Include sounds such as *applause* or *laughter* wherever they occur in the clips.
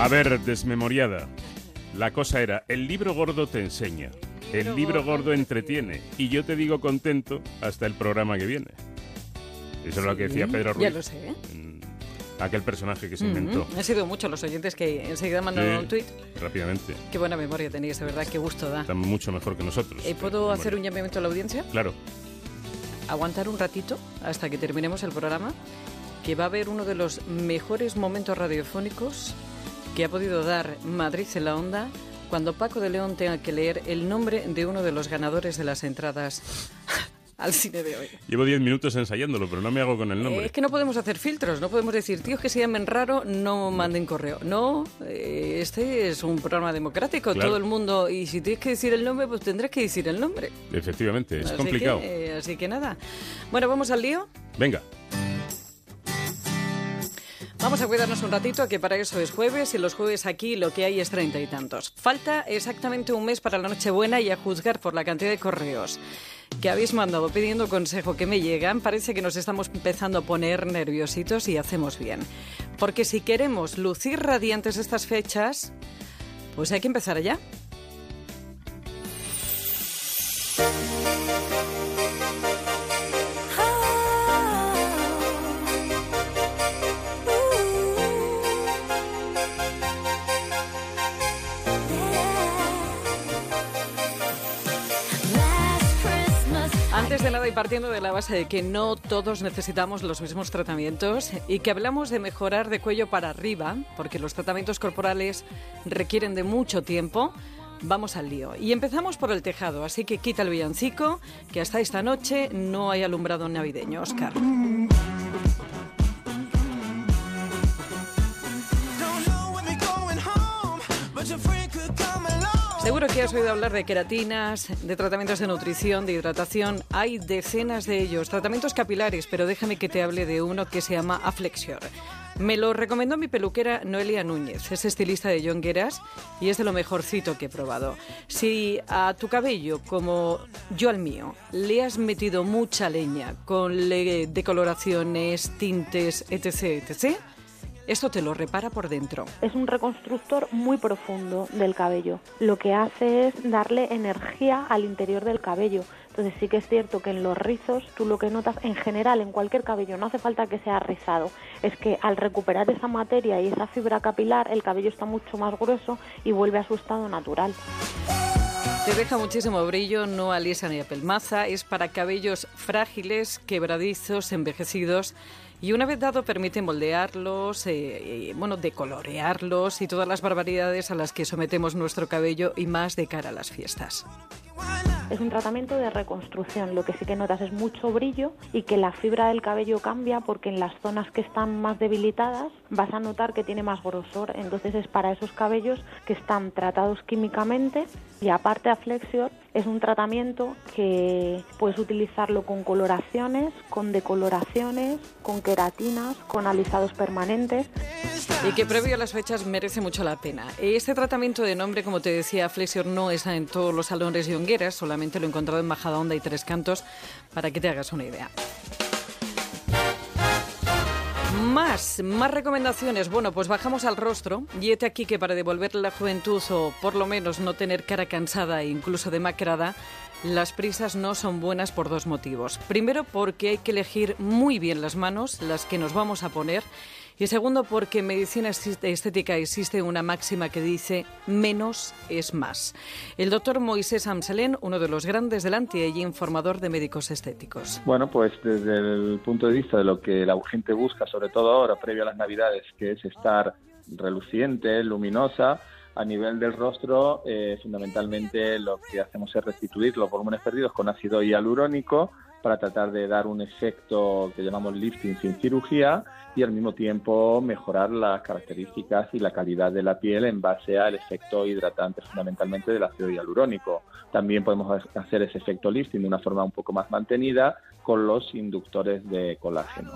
A ver, desmemoriada. La cosa era, el libro gordo te enseña, el libro gordo entretiene y yo te digo contento hasta el programa que viene. Eso es lo que decía Pedro Ruiz. Ya lo sé. ¿eh? Aquel personaje que se inventó. Han sido muchos los oyentes que enseguida mandaron un tuit. Rápidamente. Qué buena memoria tenéis, de verdad, qué gusto da. Están mucho mejor que nosotros. ¿Y ¿Puedo hacer un llamamiento a la audiencia? Claro. Aguantar un ratito hasta que terminemos el programa, que va a haber uno de los mejores momentos radiofónicos que ha podido dar Madrid en la onda cuando Paco de León tenga que leer el nombre de uno de los ganadores de las entradas *laughs* al cine de hoy. Llevo 10 minutos ensayándolo, pero no me hago con el nombre. es que no podemos hacer filtros, no podemos decir, tíos que se llamen raro, no manden correo. No, eh, este es un programa democrático, todo el mundo, y si tienes que decir el nombre, pues tendrás que decir el nombre. Efectivamente, es complicado. Eh, así que nada. Bueno, ¿vamos al lío? Venga. Vamos a cuidarnos un ratito, que para eso es jueves y los jueves aquí lo que hay es treinta y tantos. Falta exactamente un mes para la Nochebuena y a juzgar por la cantidad de correos que habéis mandado pidiendo consejo que me llegan, parece que nos estamos empezando a poner nerviositos y hacemos bien. Porque si queremos lucir radiantes estas fechas, pues hay que empezar ya. Antes de nada y partiendo de la base de que no todos necesitamos los mismos tratamientos y que hablamos de mejorar de cuello para arriba, porque los tratamientos corporales requieren de mucho tiempo, vamos al lío. Y empezamos por el tejado, así que quita el villancico, que hasta esta noche no hay alumbrado navideño, Oscar. Seguro que has oído hablar de queratinas, de tratamientos de nutrición, de hidratación. Hay decenas de ellos, tratamientos capilares, pero déjame que te hable de uno que se llama Aflexior. Me lo recomendó mi peluquera Noelia Núñez, es estilista de Jongueras y es de lo mejorcito que he probado. Si a tu cabello, como yo al mío, le has metido mucha leña con decoloraciones, tintes, etc., etc., esto te lo repara por dentro. Es un reconstructor muy profundo del cabello. Lo que hace es darle energía al interior del cabello. Entonces sí que es cierto que en los rizos tú lo que notas en general en cualquier cabello, no hace falta que sea rizado, es que al recuperar esa materia y esa fibra capilar el cabello está mucho más grueso y vuelve a su estado natural. Te deja muchísimo brillo, no alisa ni apelmaza, es para cabellos frágiles, quebradizos, envejecidos y una vez dado permite moldearlos, eh, bueno, decolorearlos y todas las barbaridades a las que sometemos nuestro cabello y más de cara a las fiestas. Es un tratamiento de reconstrucción, lo que sí que notas es mucho brillo y que la fibra del cabello cambia porque en las zonas que están más debilitadas vas a notar que tiene más grosor, entonces es para esos cabellos que están tratados químicamente y aparte a Flexior es un tratamiento que puedes utilizarlo con coloraciones, con decoloraciones, con queratinas, con alisados permanentes. Y que previo a las fechas merece mucho la pena. Este tratamiento de nombre, como te decía, Flexior no está en todos los salones y hongueras, solamente lo he encontrado en Majadahonda y Tres Cantos, para que te hagas una idea. Más, más recomendaciones. Bueno, pues bajamos al rostro y este aquí que para devolverle la juventud o por lo menos no tener cara cansada e incluso demacrada, las prisas no son buenas por dos motivos. Primero, porque hay que elegir muy bien las manos, las que nos vamos a poner. Y segundo, porque en medicina estética existe una máxima que dice menos es más. El doctor Moisés Amselén, uno de los grandes del y informador de médicos estéticos. Bueno, pues desde el punto de vista de lo que la gente busca, sobre todo ahora, previo a las Navidades, que es estar reluciente, luminosa, a nivel del rostro, eh, fundamentalmente lo que hacemos es restituir los volúmenes perdidos con ácido hialurónico para tratar de dar un efecto que llamamos lifting sin cirugía y al mismo tiempo mejorar las características y la calidad de la piel en base al efecto hidratante fundamentalmente del ácido hialurónico. También podemos hacer ese efecto lifting de una forma un poco más mantenida con los inductores de colágeno.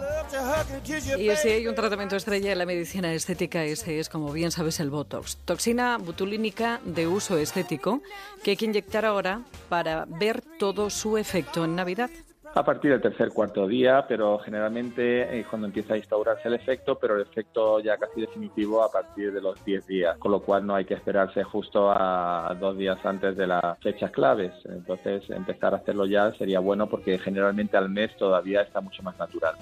Y si hay un tratamiento estrella en la medicina estética, ese es, como bien sabes, el Botox. Toxina butulínica de uso estético que hay que inyectar ahora para ver todo su efecto en Navidad. A partir del tercer cuarto día, pero generalmente es cuando empieza a instaurarse el efecto, pero el efecto ya casi definitivo a partir de los 10 días, con lo cual no hay que esperarse justo a dos días antes de las fechas claves. Entonces, empezar a hacerlo ya sería bueno porque generalmente al mes todavía está mucho más natural.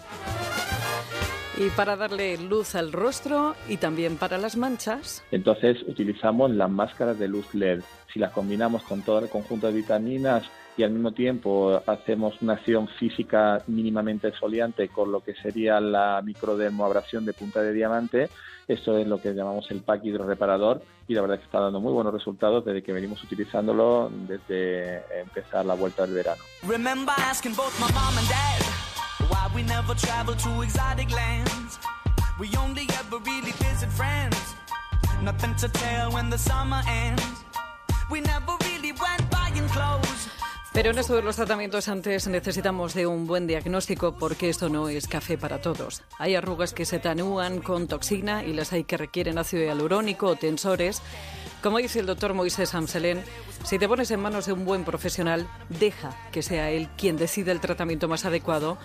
Y para darle luz al rostro y también para las manchas. Entonces utilizamos las máscaras de luz LED. Si las combinamos con todo el conjunto de vitaminas y al mismo tiempo hacemos una acción física mínimamente exfoliante con lo que sería la microdermoabrasión de punta de diamante, esto es lo que llamamos el pack hidroreparador y la verdad es que está dando muy buenos resultados desde que venimos utilizándolo desde empezar la vuelta del verano. We never Pero en esto de los tratamientos antes necesitamos de un buen diagnóstico porque esto no es café para todos. Hay arrugas que se tanúan con toxina y las hay que requieren ácido hialurónico o tensores. Como dice el doctor Moisés Amselén, si te pones en manos de un buen profesional, deja que sea él quien decida el tratamiento más adecuado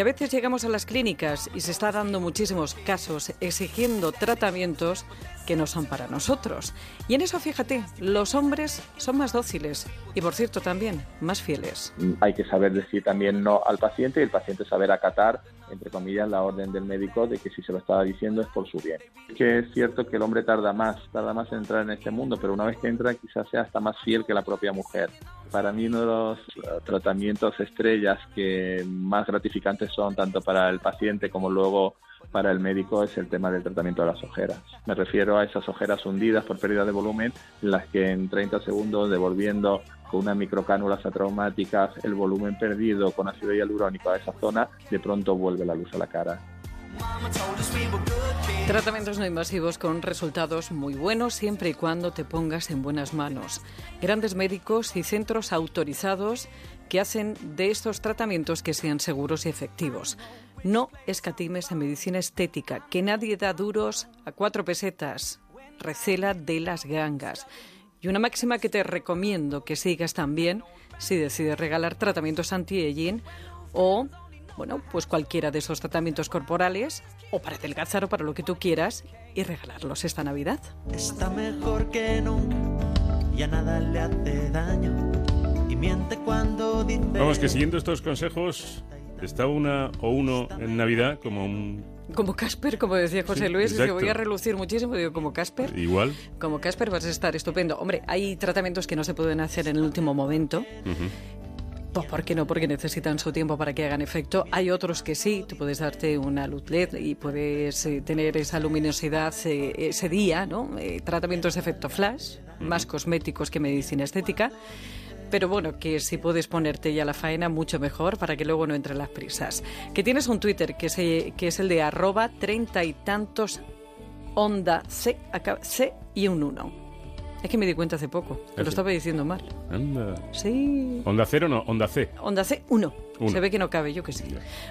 que a veces llegamos a las clínicas y se está dando muchísimos casos exigiendo tratamientos que no son para nosotros. Y en eso, fíjate, los hombres son más dóciles y, por cierto, también más fieles. Hay que saber decir también no al paciente y el paciente saber acatar, entre comillas, la orden del médico de que si se lo estaba diciendo es por su bien. Que es cierto que el hombre tarda más, tarda más en entrar en este mundo, pero una vez que entra quizás sea hasta más fiel que la propia mujer. Para mí uno de los eh, tratamientos estrellas que más gratificantes son tanto para el paciente como luego para el médico es el tema del tratamiento de las ojeras. Me refiero a esas ojeras hundidas por pérdida de volumen, en las que en 30 segundos, devolviendo con una microcánulas atraumáticas el volumen perdido con ácido hialurónico a esa zona, de pronto vuelve la luz a la cara. Tratamientos no invasivos con resultados muy buenos siempre y cuando te pongas en buenas manos. Grandes médicos y centros autorizados que hacen de estos tratamientos que sean seguros y efectivos. No escatimes en medicina estética, que nadie da duros a cuatro pesetas. Recela de las gangas. Y una máxima que te recomiendo que sigas también si decides regalar tratamientos anti-aging o, bueno, pues cualquiera de esos tratamientos corporales o para adelgazar o para lo que tú quieras y regalarlos esta Navidad. Está mejor que nunca, ya nada le hace daño y miente cuando dice... Vamos, que siguiendo estos consejos Está una o uno en Navidad como un... Como Casper, como decía José Luis, que voy a relucir muchísimo, digo, como Casper. Igual. Como Casper vas a estar estupendo. Hombre, hay tratamientos que no se pueden hacer en el último momento. Pues ¿por qué no? Porque necesitan su tiempo para que hagan efecto. Hay otros que sí, tú puedes darte una luz LED y puedes eh, tener esa luminosidad eh, ese día, ¿no? Eh, tratamientos de efecto flash, más cosméticos que medicina estética. Pero bueno, que si puedes ponerte ya la faena, mucho mejor para que luego no entren las prisas. Que tienes un Twitter que, que es el de arroba treinta y tantos onda C, C y un 1. Es que me di cuenta hace poco, que lo estaba diciendo mal. Anda. Sí. ¿Onda cero no? ¿Onda C? Onda C, 1. Se ve que no cabe, yo que sí.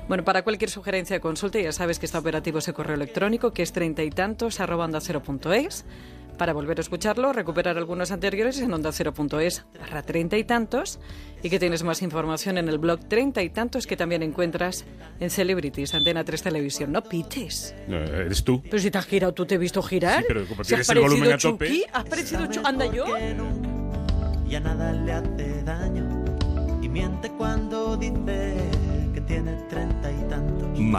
Bueno, para cualquier sugerencia de consulta ya sabes que está operativo ese correo electrónico que es treinta y tantos arroba onda cero punto es para volver a escucharlo, recuperar algunos anteriores en onda cero.es barra treinta y tantos y que tienes más información en el blog treinta y tantos que también encuentras en Celebrities, Antena 3 Televisión. No pites. eres tú. Pero si te has girado, tú te he visto girar. Sí, pero como tienes el volumen a tope. ¿Has parecido Anda yo. Ya nada le hace daño y miente cuando dice que tiene treinta y tantos.